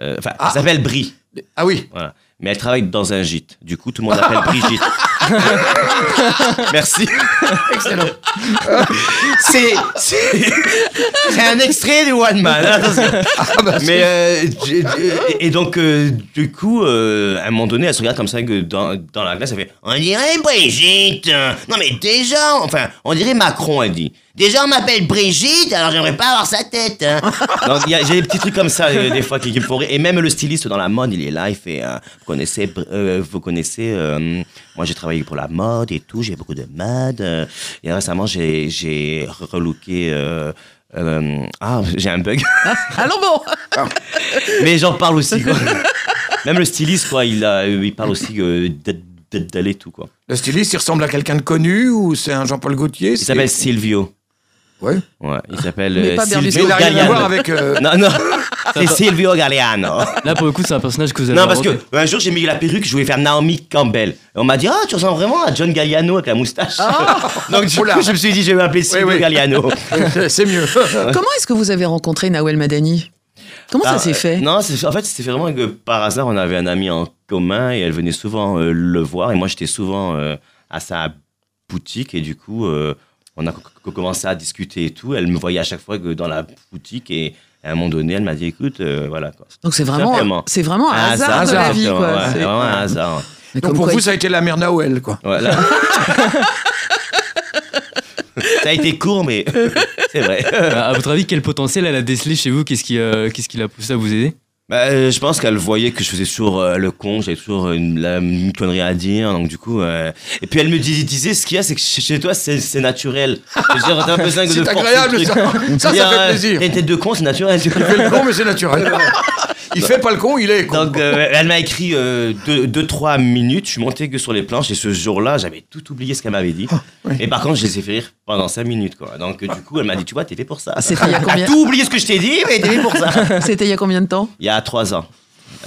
Euh, Enfin, Ah. elle s'appelle Brie. Ah oui. Voilà. Mais elle travaille dans un gîte. Du coup, tout le monde l'appelle [LAUGHS] Brigitte. [LAUGHS] Merci. Excellent. C'est. C'est un extrait du One Man. attention. Ah, bah, Mais euh, et donc euh, du coup euh, à un moment donné elle se regarde comme ça que dans, dans la glace elle fait On dirait Brigitte. Non mais déjà, enfin, on dirait Macron, elle dit. Déjà on m'appelle Brigitte, alors j'aimerais pas avoir sa tête. Hein. [LAUGHS] Donc, il y a- j'ai des petits trucs comme ça, euh, des fois, qui, qui me font rire. Et même le styliste dans la mode, il est là, il fait, euh, vous connaissez, Br- euh, vous connaissez, euh, moi j'ai travaillé pour la mode et tout, j'ai beaucoup de mode. euh, et récemment, j'ai, j'ai relooké, euh, euh, ah, j'ai un bug. [LAUGHS] Alors bon [LAUGHS] Mais j'en parle aussi, quoi. Même le styliste, quoi, il, a, il parle aussi euh, d'aller tout, quoi. Le styliste, il ressemble à quelqu'un de connu ou c'est un Jean-Paul Gaultier Il s'appelle Silvio. Ouais. Ouais, il s'appelle Mais euh, pas Mais Silvio à Galliano. voir avec. euh, Non, non, [LAUGHS] c'est Silvio Galliano. Là, pour le coup, c'est un personnage que vous avez Non, parce que un jour j'ai mis la perruque, je voulais faire Naomi Campbell. Et on m'a dit, ah, tu ressembles vraiment à John Galliano avec la moustache. [LAUGHS] Donc du Oula. coup, je me suis dit, je vais m'appeler Silvio oui. Galliano. [LAUGHS] c'est mieux. Comment est-ce que vous avez rencontré Nawel Madani? Comment ça Ah, s'est fait? Non, en fait, c'était vraiment que par hasard, on avait un ami en commun et elle venait souvent euh, le voir. Et moi, j'étais souvent euh, à sa boutique et du coup, euh, on a co- co- commencé à discuter et tout. Elle me voyait à chaque fois que dans la boutique et à un moment donné, elle m'a dit, écoute, euh, voilà quoi. Donc c'est vraiment, c'est vraiment un Un hasard, de la vie, exactement, quoi. ouais, C'est- vraiment un hasard. Mais Donc pour quoi, vous, il- ça a été la mère Noël, quoi. Voilà. [LAUGHS] Ça a été court, mais [LAUGHS] c'est vrai. À à votre avis, quel potentiel elle a décelé chez vous? Qu'est-ce qui, euh, qu'est-ce qui l'a poussé à vous aider? Bah, euh, je pense qu'elle voyait que je faisais toujours euh, le con, j'avais toujours une, la, une connerie à dire, donc du coup. euh, Et puis elle me dis- disait, ce qu'il y a, c'est que chez chez toi, c'est c'est naturel. Je veux dire, t'as pas besoin de C'est forcer le agréable, truc. ça. [LAUGHS] Ça, ça fait euh, plaisir. T'as une tête de con, c'est naturel. tu vois. Fait le con, mais c'est naturel. [LAUGHS] Il fait pas le con, il est con. Donc euh, elle m'a écrit 2-3 minutes, je suis monté que sur les planches et ce jour-là, j'avais tout oublié ce qu'elle m'avait dit. oui. Et par contre, je les ai fait rire pendant 5 minutes. Quoi. Donc euh, du coup, elle m'a dit, tu vois, t'es fait pour ça. C'était il y a combien tout oublié ce que je t'ai dit, mais t'es fait pour ça. [LAUGHS] C'était il y a combien de temps Il y a 3 ans.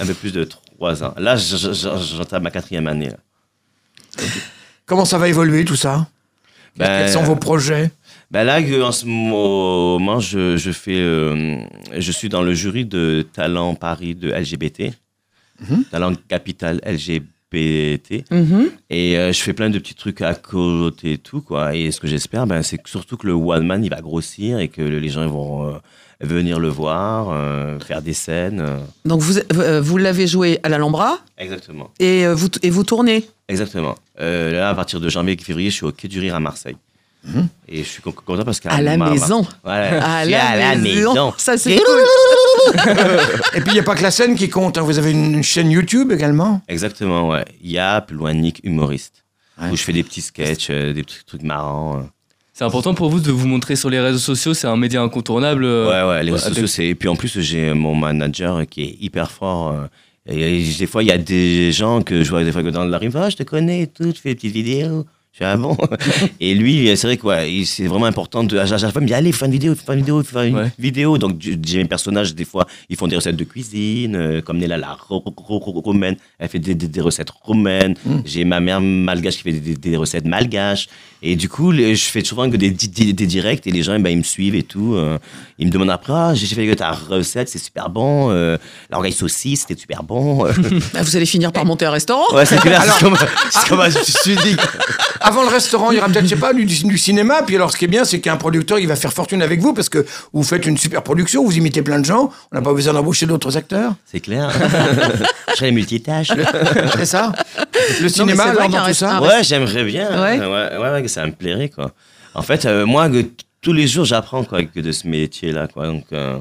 Un peu plus de 3 ans. Là, je- je- je- j'entame ma quatrième année. là. Comment ça va évoluer tout ça? Ben, Quels sont vos projets? Ben là, en ce moment, je, je fais, euh, je suis dans le jury de Talent Paris de LGBT, Talent Capital LGBT, Mhm. et euh, je fais plein de petits trucs à côté et tout, quoi. Et ce que j'espère, ben, c'est que surtout que le One Man, il va grossir et que les gens ils vont euh, venir le voir, euh, faire des scènes. euh. Donc vous, euh, vous l'avez joué à l'Alhambra Exactement. et euh, vous, et vous tournez. Exactement. Euh, là, à partir de janvier et février, je suis au Quai du Rire à Marseille. Et je suis con- content parce qu'à À la ma- maison. À la à la maison. maison. Ça c'est cool. Et puis il n'y a pas que la scène qui compte. hein. Vous avez une chaîne YouTube également? Exactement, ouais. Il y a plus loin Nick humoriste. Ouais. Où je fais des petits sketchs, euh, des petits trucs marrants. euh. C'est important pour vous de vous montrer sur les réseaux sociaux, c'est un média incontournable. euh, Ouais, ouais, les réseaux avec- sociaux, c'est. Et puis en plus, j'ai mon manager qui est hyper fort. euh, Et, et des fois, il y a des gens que je vois des fois que dans la rue, ah, je te connais et tout, tu fais des petites vidéos. Je ah bon Et lui, c'est vrai que ouais, c'est vraiment important de. À chaque fois, il me dit, allez, fais une vidéo, fais une vidéo, fais une Ouais. vidéo. Donc, j'ai mes personnages, des fois, ils font des recettes de cuisine, euh, comme Nella, la ro- ro- ro- romaine, elle fait des, des- des recettes romaines. J'ai ma mère malgache qui fait des, recettes malgaches. Et du coup, je fais souvent que des, di- di- des directs et les gens, eh ben, ils me suivent et tout. euh, ils me demandent après, ah, j'ai fait ta recette, c'est super bon. Euh, L'orgueil saucisse, c'était super bon. euh. Bah, [LAUGHS] vous allez finir par [LAUGHS] monter un restaurant. ouais, c'est clair, c'est comme, c'est comme je suis dit. Avant le restaurant, il y aura peut-être, je sais pas, du, du cinéma. Puis alors, ce qui est bien, c'est qu'un producteur, il va faire fortune avec vous parce que vous faites une super production, vous imitez plein de gens. On n'a pas besoin d'embaucher d'autres acteurs. C'est clair. [LAUGHS] je serai multitâche. [LAUGHS] C'est ça Le cinéma, qu'un dans tout ça Ouais, j'aimerais bien. Ouais. Ouais. Ouais, ça me plairait, quoi. En fait, euh, moi, tous les jours, j'apprends, quoi, que de ce métier-là, quoi. Donc, euh,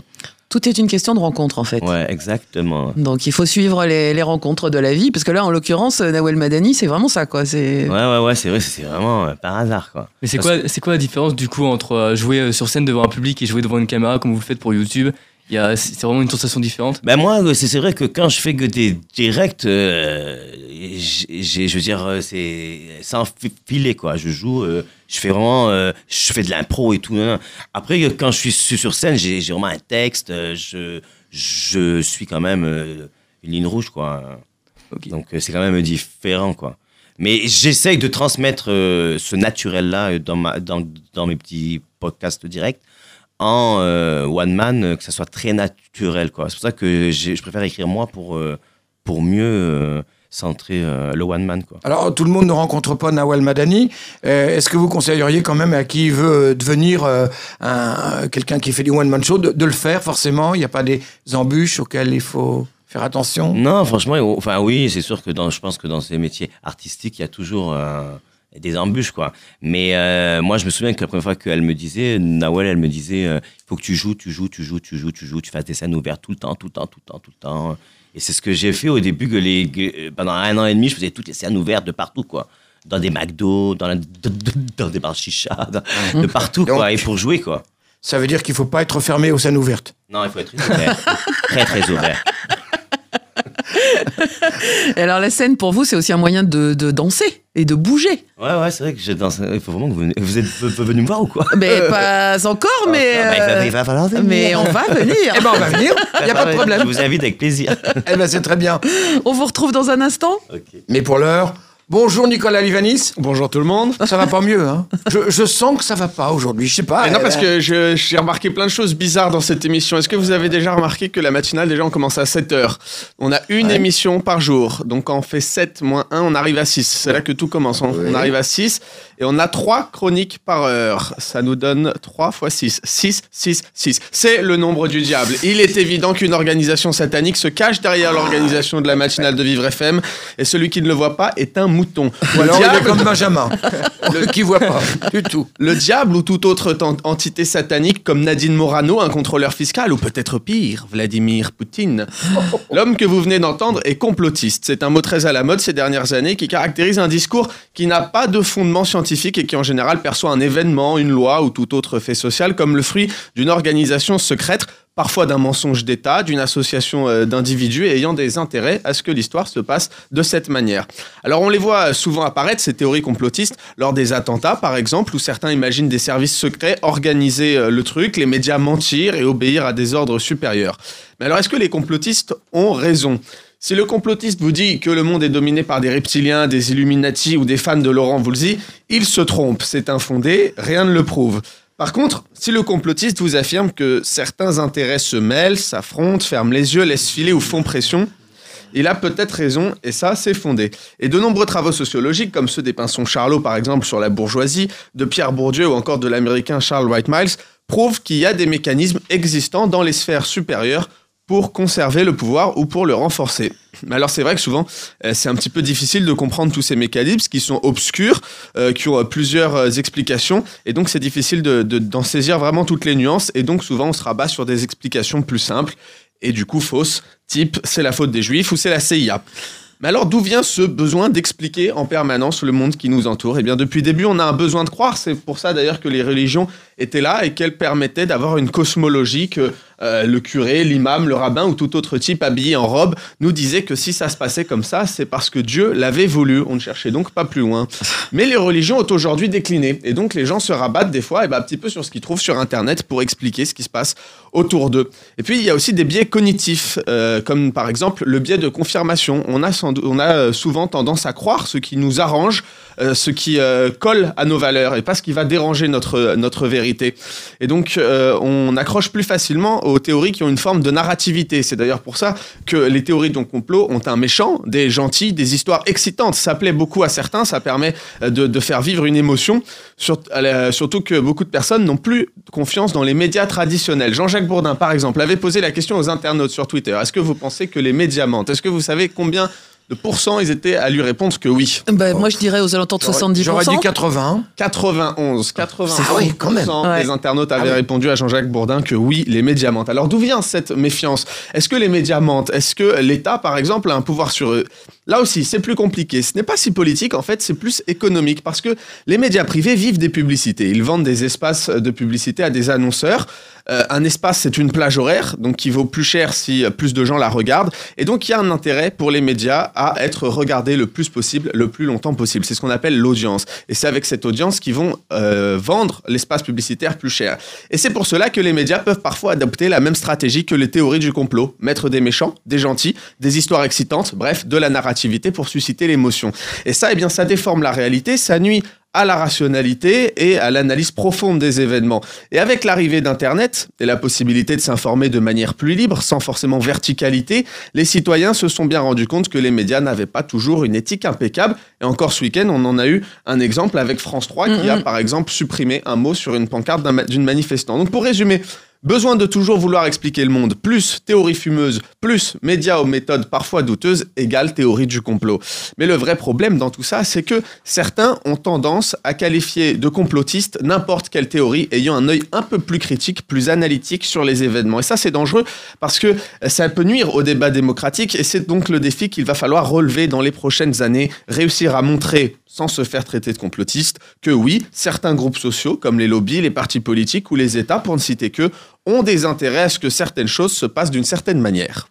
Tout est une question de rencontre, en fait. ouais, exactement. Donc il faut suivre les, les rencontres de la vie, parce que là, en l'occurrence, Nawel Madani, c'est vraiment ça, quoi. C'est Ouais, ouais, ouais, c'est vrai, c'est vraiment euh, par hasard, quoi. Mais c'est Parce quoi, c'est quoi la différence du coup entre euh, jouer euh, sur scène devant un public et jouer devant une caméra comme vous le faites pour YouTube c'est c'est vraiment une sensation différente. Ben moi, c'est vrai que quand je fais que des directs, euh, je veux dire, euh, c'est sans fi- filet, quoi. Je joue, euh, je fais vraiment, euh, je fais de l'impro et tout. Après, quand je suis su- sur scène, j'ai j'ai vraiment un texte, je, je suis quand même une ligne rouge, quoi. Donc c'est quand même différent, quoi. Mais j'essaye de transmettre ce naturel-là dans, ma, dans, dans mes petits podcasts directs en euh, one man, euh, que ça soit très naturel. C'est pour ça que je préfère écrire moi pour, euh, pour mieux centrer euh, le one man. Quoi. Alors, tout le monde ne rencontre pas Nawal Madani. Euh, Est-ce que vous conseilleriez quand même à qui veut devenir euh, un- quelqu'un qui fait du one-man show de, de le faire, forcément? Il n'y a pas des embûches auxquelles il faut faire attention? Non, franchement, enfin oui, c'est sûr que dans, je pense que dans ces métiers artistiques, il y a toujours des embûches, quoi. Mais euh, moi, je me souviens que la première fois qu'elle me disait, Nawel, elle me disait, euh, il faut que tu joues, tu joues, tu joues, tu joues, tu joues, tu fasses des scènes ouvertes tout le temps, tout le temps, tout le temps, tout le temps. Et c'est ce que j'ai fait au début, que les, que pendant un an et demi, je faisais toutes les scènes ouvertes de partout, quoi. Dans des McDo, dans, la- dans des bars chicha, dans- de partout, quoi. Et pour jouer, quoi. Ça veut dire qu'il ne faut pas être fermé aux scènes ouvertes? Non, il faut être ouvert. très, très ouvert. Et alors la scène pour vous, c'est aussi un moyen de, de danser et de bouger. Ouais, ouais, c'est vrai que je danse. Il faut vraiment que vous, vous êtes venu me voir ou quoi? Mais pas encore, mais Bah, il va- il va falloir venir. mais on va venir. Eh ben, on va venir, [LAUGHS] il n'y a pas de Je problème. vous invite avec plaisir. Eh ben, c'est très bien. On vous retrouve dans un instant. Mais pour l'heure, bonjour Nicolas Livanis. Bonjour tout le monde. Ça va pas mieux, hein je, je sens que ça va pas aujourd'hui. Je sais pas. Non, parce que j'ai remarqué plein de choses bizarres dans cette émission. Est-ce que vous avez déjà remarqué que la matinale, déjà, on commence à 7h On a une Ouais. émission par jour. Donc, quand on fait 7 moins 1, on arrive à 6. C'est là que tout commence. On, Oui. on arrive à 6. Et on a 3 chroniques par heure. Ça nous donne 3 fois 6. 6, 6, 6. C'est le nombre du diable. Il est évident qu'une organisation satanique se cache derrière l'organisation de la matinale de Vivre FM. Et celui qui ne le voit pas est un mouton. Ou alors il est diable- comme Benjamin, [LAUGHS] le qui voit pas du tout. le diable ou toute autre entité satanique comme Nadine Morano, un contrôleur fiscal, ou peut-être pire, Vladimir Poutine. L'homme que vous venez d'entendre est complotiste. C'est un mot très à la mode ces dernières années qui caractérise un discours qui n'a pas de fondement scientifique et qui en général perçoit un événement, une loi ou tout autre fait social comme le fruit d'une organisation secrète parfois d'un mensonge d'État, d'une association euh, d'individus ayant des intérêts à ce que l'histoire se passe de cette manière. Alors on les voit souvent apparaître, ces théories complotistes, lors des attentats par exemple, où certains imaginent des services secrets organiser euh, le truc, les médias mentir et obéir à des ordres supérieurs. Mais alors est-ce que les complotistes ont raison? Si le complotiste vous dit que le monde est dominé par des reptiliens, des Illuminati ou des fans de Laurent Voulzy, il se trompe, c'est infondé, rien ne le prouve. Par contre, si le complotiste vous affirme que certains intérêts se mêlent, s'affrontent, ferment les yeux, laissent filer ou font pression, il a peut-être raison, et ça, c'est fondé. Et de nombreux travaux sociologiques, comme ceux des Pinsons Charlot, par exemple, sur la bourgeoisie, de Pierre Bourdieu ou encore de l'américain Charles Wright Miles, prouvent qu'il y a des mécanismes existants dans les sphères supérieures pour conserver le pouvoir ou pour le renforcer. Mais alors c'est vrai que souvent euh, c'est un petit peu difficile de comprendre tous ces mécanismes qui sont obscurs, euh, qui ont euh, plusieurs explications. Et donc c'est difficile de- d'en saisir vraiment toutes les nuances. Et donc souvent on se rabat sur des explications plus simples. Et du coup fausses, type c'est la faute des juifs ou c'est la CIA. Mais alors d'où vient ce besoin d'expliquer en permanence le monde qui nous entoure? Eh bien depuis le début on a un besoin de croire, c'est pour ça d'ailleurs que les religions étaient là et qu'elles permettaient d'avoir une cosmologie que euh, le curé, l'imam, le rabbin ou tout autre type habillé en robe nous disait que si ça se passait comme ça, c'est parce que Dieu l'avait voulu. On ne cherchait donc pas plus loin. Mais les religions ont aujourd'hui décliné et donc les gens se rabattent des fois eh ben, un petit peu sur ce qu'ils trouvent sur Internet pour expliquer ce qui se passe autour d'eux. Et puis il y a aussi des biais cognitifs, euh, comme par exemple le biais de confirmation. On a, euh, souvent tendance à croire ce qui nous arrange, ce qui colle à nos valeurs et pas ce qui va déranger notre, notre vérité. Et donc, euh, on accroche plus facilement aux théories qui ont une forme de narrativité. C'est d'ailleurs pour ça que les théories de complot ont un méchant, des gentils, des histoires excitantes. Ça plaît beaucoup à certains, ça permet euh, de, faire vivre une émotion, sur- surtout que beaucoup de personnes n'ont plus confiance dans les médias traditionnels. Jean-Jacques Bourdin, par exemple, avait posé la question aux internautes sur Twitter. Est-ce que vous pensez que les médias mentent? Est-ce que vous savez combien de pourcents ils étaient à lui répondre que oui. Bah, Moi, je dirais aux alentours de 70%. J'aurais dit 80. 91, 91 Ah oui, quand même. des internautes avaient répondu à Jean-Jacques Bourdin que oui, les médias mentent. Alors d'où vient cette méfiance? Est-ce que les médias mentent? Est-ce que l'État, par exemple, a un pouvoir sur eux? Là aussi, c'est plus compliqué. Ce n'est pas si politique, en fait, c'est plus économique parce que les médias privés vivent des publicités. Ils vendent des espaces de publicité à des annonceurs. Euh, un espace, c'est une plage horaire, donc qui vaut plus cher si euh, plus de gens la regardent. Et donc, il y a un intérêt pour les médias à être regardés le plus possible, le plus longtemps possible. C'est ce qu'on appelle l'audience. Et c'est avec cette audience qu'ils vont euh, vendre l'espace publicitaire plus cher. Et c'est pour cela que les médias peuvent parfois adopter la même stratégie que les théories du complot. Mettre des méchants, des gentils, des histoires excitantes, bref, de la pour susciter l'émotion. Et ça, eh bien, ça déforme la réalité, ça nuit à la rationalité et à l'analyse profonde des événements. Et avec l'arrivée d'Internet et la possibilité de s'informer de manière plus libre, sans forcément verticalité, les citoyens se sont bien rendus compte que les médias n'avaient pas toujours une éthique impeccable. Et encore ce week-end, on en a eu un exemple avec France 3 qui a par exemple supprimé un mot sur une pancarte d'une manifestant. Donc pour résumer, Besoin de toujours vouloir expliquer le monde, plus théorie fumeuse, plus médias aux méthodes parfois douteuses, égale théorie du complot. Mais le vrai problème dans tout ça, c'est que certains ont tendance à qualifier de complotistes n'importe quelle théorie ayant un œil un peu plus critique, plus analytique sur les événements. Et ça, c'est dangereux parce que ça peut nuire au débat démocratique et c'est donc le défi qu'il va falloir relever dans les prochaines années, réussir à montrer sans se faire traiter de complotiste, que oui, certains groupes sociaux, comme les lobbies, les partis politiques ou les États, pour ne citer que, ont des intérêts à ce que certaines choses se passent d'une certaine manière.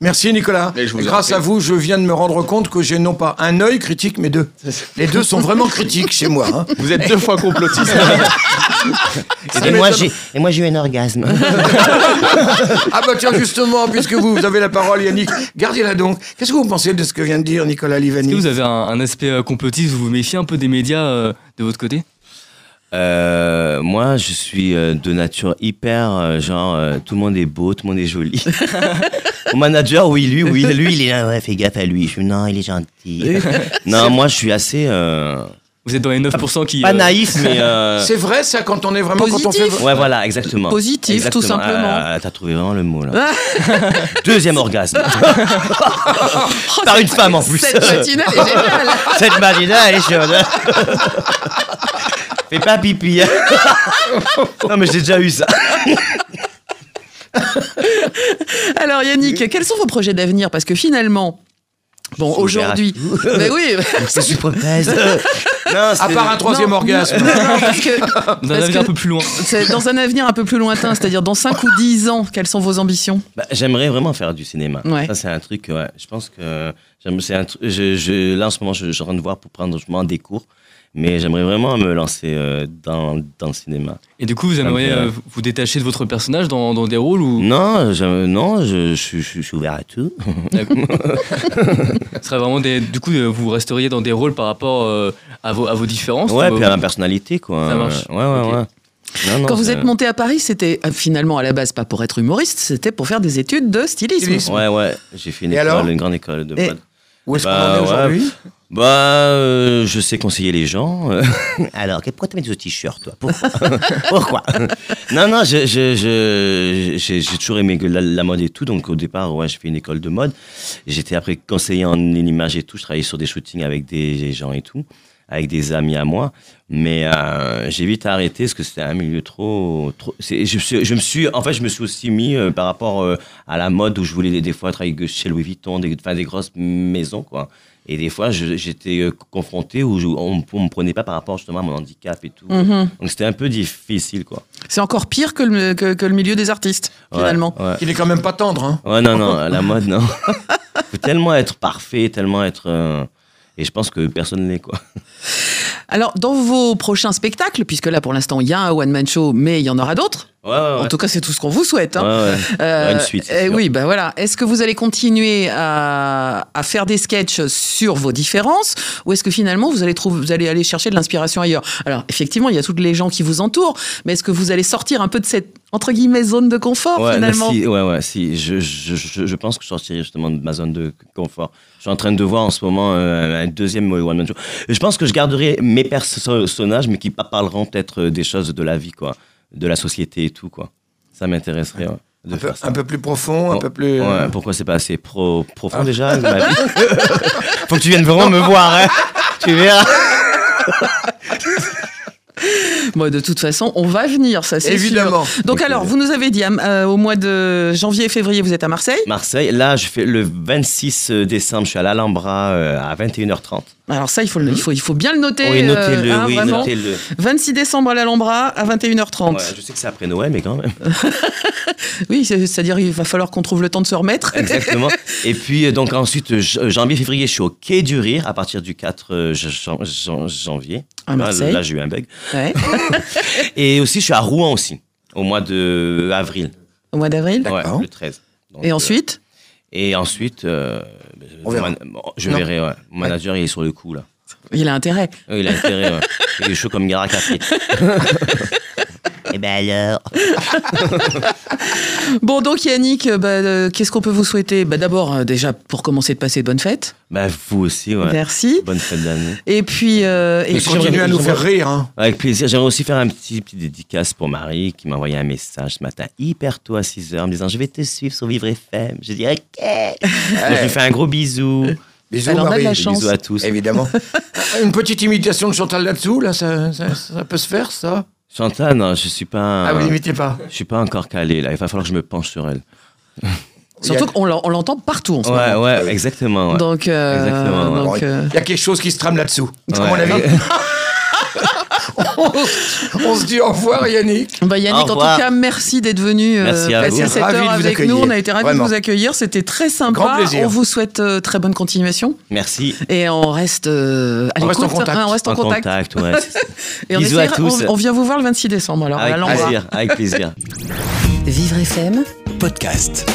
Merci Nicolas. Mais je vous en Grâce à vous, je viens de me rendre compte que j'ai non pas un œil critique, mais deux. Les deux sont vraiment critiques chez moi. hein. Vous êtes deux fois complotiste. [LAUGHS] Et moi, j'ai, et moi, j'ai eu un orgasme. Ah bah tiens, justement, puisque vous, vous avez la parole, Yannick, gardez-la donc. Qu'est-ce que vous pensez de ce que vient de dire Nicolas Est-ce Livani que vous avez un, un aspect euh, complotiste Vous vous méfiez un peu des médias euh, de votre côté? Euh, moi, je suis euh, de nature hyper, euh, genre, euh, tout le monde est beau, tout le monde est joli. [LAUGHS] Mon manager, oui, lui, oui, lui, il est là, ouais, fais gaffe à lui. Je suis, non, il est gentil. non, moi, je suis assez, euh, Vous êtes dans les 9% qui. pas euh, naïf, mais... euh, [LAUGHS] C'est vrai ça quand on est vraiment quand on fait. Positif. Ouais, voilà, exactement. Positif, tout Exactement. simplement. Ah, T'as trouvé vraiment le mot, là. [LAUGHS] Deuxième orgasme. [LAUGHS] Par une femme, en plus. Cette matinale est géniale. Cette matinale, elle est chaude. Fais pas pipi. hein. non, mais j'ai déjà eu ça. Alors Yannick, quels sont vos projets d'avenir? Parce que finalement, bon, aujourd'hui, [LAUGHS] mais oui, prothèse. Non, À part un troisième Non. orgasme. non, non, parce que, Dans un avenir que un peu plus loin. dans un avenir un peu plus lointain, c'est-à-dire dans 5 ou 10 ans, quelles sont vos ambitions? Bah, j'aimerais vraiment faire du cinéma. Ouais. Ça, c'est un truc, ouais. Je pense que j'aime, c'est un truc, je, je, là, en ce moment, je, je suis en train de voir pour prendre justement des cours. Mais j'aimerais vraiment me lancer euh, dans, dans le cinéma. Et du coup, vous aimeriez Ok. euh, vous détacher de votre personnage dans, dans des rôles ou? Non, je, non, je, je, je- je suis ouvert à tout. [LAUGHS] [LAUGHS] ce serait vraiment des. Du coup, euh, vous resteriez dans des rôles par rapport euh, à, vos, à vos différences Ouais, ou- puis à ma personnalité, quoi. Ça marche. Ouais, ouais, ouais. Non, non, Quand vous êtes monté à Paris, c'était euh, finalement à la base pas pour être humoriste, c'était pour faire des études de stylisme. Stylisme. Ouais, ouais. J'ai fait une école, une grande école de Et- mode. Où est-ce qu'on Bah, en est ouais. aujourd'hui Bah, euh, je sais conseiller les gens. [LAUGHS] Alors, pourquoi tu mets ce t-shirt, toi? Pourquoi? [LAUGHS] Pourquoi? Non, non, je- je- je- j'ai toujours aimé la, la mode et tout. Donc, au départ, ouais, j'ai fait une école de mode. J'étais après conseiller en image et tout. Je travaillais sur des shootings avec des gens et tout, avec des amis à moi. Mais euh, j'ai vite arrêté parce que c'était un milieu trop. trop c'est- je, me suis- je me suis, en fait, je me suis aussi mis euh, par rapport euh, à la mode où je voulais des, fois travailler chez Louis Vuitton, des, enfin, des grosses maisons, quoi. Et des fois, je- j'étais confronté où je- on ne me prenait pas par rapport justement à mon handicap et tout. Mhm. Donc c'était un peu difficile, quoi. C'est encore pire que le, que, que le milieu des artistes, Ouais, finalement. Ouais, Il est quand même pas tendre, hein. Ouais, non, non, la mode, non. [LAUGHS] faut tellement être parfait, tellement être. Euh, Et je pense que personne n'est quoi. Alors, dans vos prochains spectacles, puisque là pour l'instant il y a un one-man show, mais il y en aura d'autres. Ouais, ouais, ouais. En tout cas, c'est tout ce qu'on vous souhaite. hein. Aura une suite, sûr. oui, ben voilà. Est-ce que vous allez continuer à, à faire des sketchs sur vos différences ou est-ce que finalement vous allez, trouver, vous allez aller chercher de l'inspiration ailleurs? Alors, effectivement, il y a toutes les gens qui vous entourent, mais est-ce que vous allez sortir un peu de cette, entre guillemets, zone de confort Ouais, là, finalement si, ouais, ouais, si. Je, je, je, je pense que je sortirai justement de ma zone de confort. Je suis en train de voir en ce moment euh, un deuxième One Man Show. Je pense que je garderai mes personnages, mais qui parleront peut-être euh, des choses de la vie, quoi, de la société et tout, quoi. Ça m'intéresserait, ouais, de Un peu, faire ça. un peu plus profond, un Oh, peu plus. Ouais, euh, pourquoi c'est pas assez pro, profond déjà ma vie? [LAUGHS] Faut que tu viennes vraiment me voir, hein Tu verras. [LAUGHS] Bon, de toute façon, on va venir, ça c'est sûr. Évidemment. Donc alors, vous nous avez dit, euh, au mois de janvier et février, vous êtes à Marseille. Marseille, là, je fais le 26 décembre, je suis à l'Alhambra euh, à 21h30. Alors ça, il faut, le- il faut, il faut bien le noter. Oui, notez-le, euh, hein, oui, vraiment. notez-le. 26 décembre à l'Alhambra à 21h30. Ouais, je sais que c'est après Noël, mais quand même. [LAUGHS] Oui, c'est- c'est-à-dire il va falloir qu'on trouve le temps de se remettre. [LAUGHS] Exactement. Et puis, euh, donc ensuite, euh, janvier, février, je suis au Quai du Rire à partir du 4 euh, jan- jan- janvier. À Là, Marseille. Là, j'ai eu un bug. Ouais. [LAUGHS] Et aussi, je suis à Rouen aussi, au mois de avril. Au mois d'avril. Ouais, D'accord. le 13. Donc, Et euh, ensuite? Et ensuite, euh, On verra. man- bon, je Non. verrai. Ouais. Mon manager, il est sur le coup, là. Il a intérêt. Euh, Il a intérêt. ouais. Il est chaud comme Gara [LAUGHS] Café. Eh ben alors. [LAUGHS] Bon, donc Yannick, euh, bah, euh, qu'est-ce qu'on peut vous souhaiter? Bah, D'abord, euh, déjà, pour commencer de passer de bonnes fêtes. Bah, vous aussi, ouais. Merci. Bonne fête d'année. Et puis... euh, et continuez à nous faire rire. Hein. Avec plaisir. J'aimerais aussi faire un petit, petit dédicace pour Marie qui m'a envoyé un message ce matin, hyper tôt à 6 h, me disant Je vais te suivre sur Vivre FM. Je dis Ok. Donc, je lui fais un gros bisou. Bisous, Elle en a de Marie. la chance. Bisous à tous. Évidemment. [LAUGHS] Une petite imitation de Chantal là-dessous, là, ça, ça, ça peut se faire, ça? Chantal, non, je suis pas. Ah, vous l'imitez pas Je suis pas encore calé là. Il va falloir que je me penche sur elle. Surtout qu'on l'en- on l'entend partout en ce Ouais, moment. ouais, exactement. ouais. Donc, euh, Exactement, ouais. donc, Bon, euh, Il y a quelque chose qui se trame là-dessous. À mon avis. On se dit au revoir, Yannick. bah, Yannick, en tout cas, merci d'être venu euh, à passer vous. cette Ravi heure avec nous. On a été ravis Vraiment. de vous accueillir. C'était très sympa. Grand plaisir. On vous souhaite euh, très bonne continuation. Merci. Et on reste, euh, à On reste en l'écoute, contact. hein, on reste en, En contact. contact, ouais. [LAUGHS] Et on, Bisous à essaiera- tous. on, on vient vous voir le 26 décembre. Alors, à Avec plaisir, avec plaisir. Vivre FM Podcast.